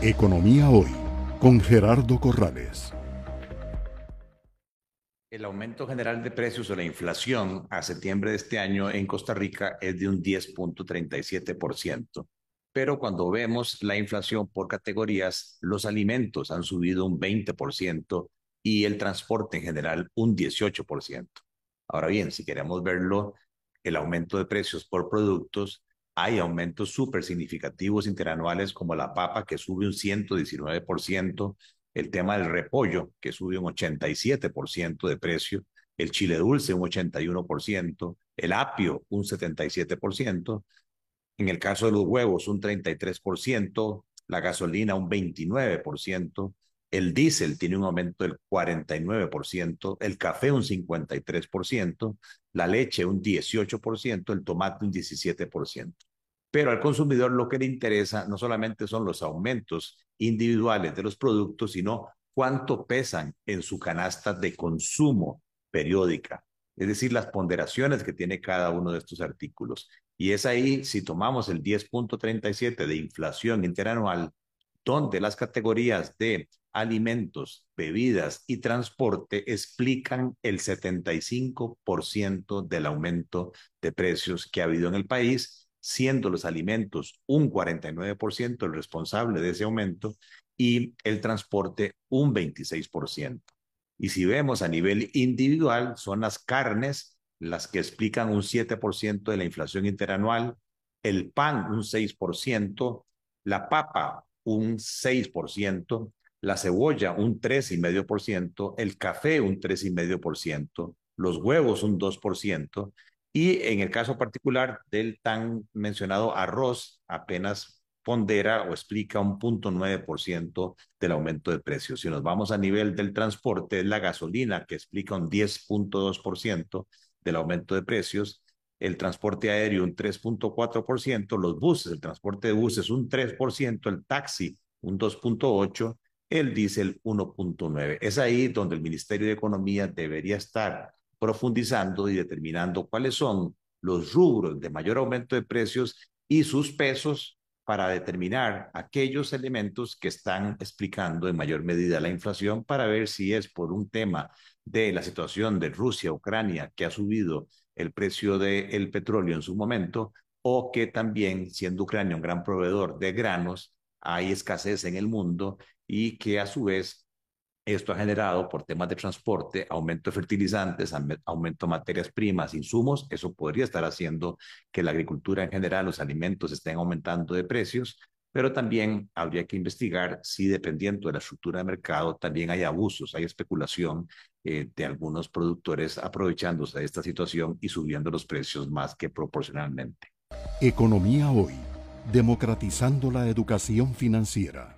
Economía Hoy con Gerardo Corrales. El aumento general de precios o la inflación a septiembre de este año en Costa Rica es de un 10.37%. Pero cuando vemos la inflación por categorías, los alimentos han subido un 20% y el transporte en general un 18%. Ahora bien, si queremos verlo, el aumento de precios por productos, hay aumentos súper significativos interanuales como la papa que sube un 119%, el tema del repollo, que sube un 87% de precio, el chile dulce un 81%, el apio un 77%, en el caso de los huevos un 33%, la gasolina un 29%, el diésel tiene un aumento del 49%, el café un 53%, la leche un 18%, el tomate un 17%. Pero al consumidor lo que le interesa no solamente son los aumentos individuales de los productos, sino cuánto pesan en su canasta de consumo periódica, es decir, las ponderaciones que tiene cada uno de estos artículos. Y es ahí, si tomamos el 10.37 de inflación interanual, donde las categorías de alimentos, bebidas y transporte explican el 75% del aumento de precios que ha habido en el país siendo los alimentos un 49% el responsable de ese aumento y el transporte un 26%. Y si vemos a nivel individual, son las carnes las que explican un 7% de la inflación interanual, el pan un 6%, la papa un 6%, la cebolla un 3,5%, el café un 3,5%, los huevos un 2%, y en el caso particular del tan mencionado arroz, apenas pondera o explica un punto ciento del aumento de precios. Si nos vamos a nivel del transporte, es la gasolina que explica un 10.2% del aumento de precios, el transporte aéreo un 3.4%, los buses, el transporte de buses un 3%, el taxi un 2.8%, el diésel 1.9%. Es ahí donde el Ministerio de Economía debería estar profundizando y determinando cuáles son los rubros de mayor aumento de precios y sus pesos para determinar aquellos elementos que están explicando en mayor medida la inflación para ver si es por un tema de la situación de Rusia, Ucrania, que ha subido el precio del petróleo en su momento, o que también, siendo Ucrania un gran proveedor de granos, hay escasez en el mundo y que a su vez esto ha generado por temas de transporte, aumento de fertilizantes, aumento de materias primas, insumos. Eso podría estar haciendo que la agricultura en general, los alimentos estén aumentando de precios, pero también habría que investigar si dependiendo de la estructura de mercado también hay abusos, hay especulación eh, de algunos productores aprovechándose de esta situación y subiendo los precios más que proporcionalmente. Economía hoy, democratizando la educación financiera.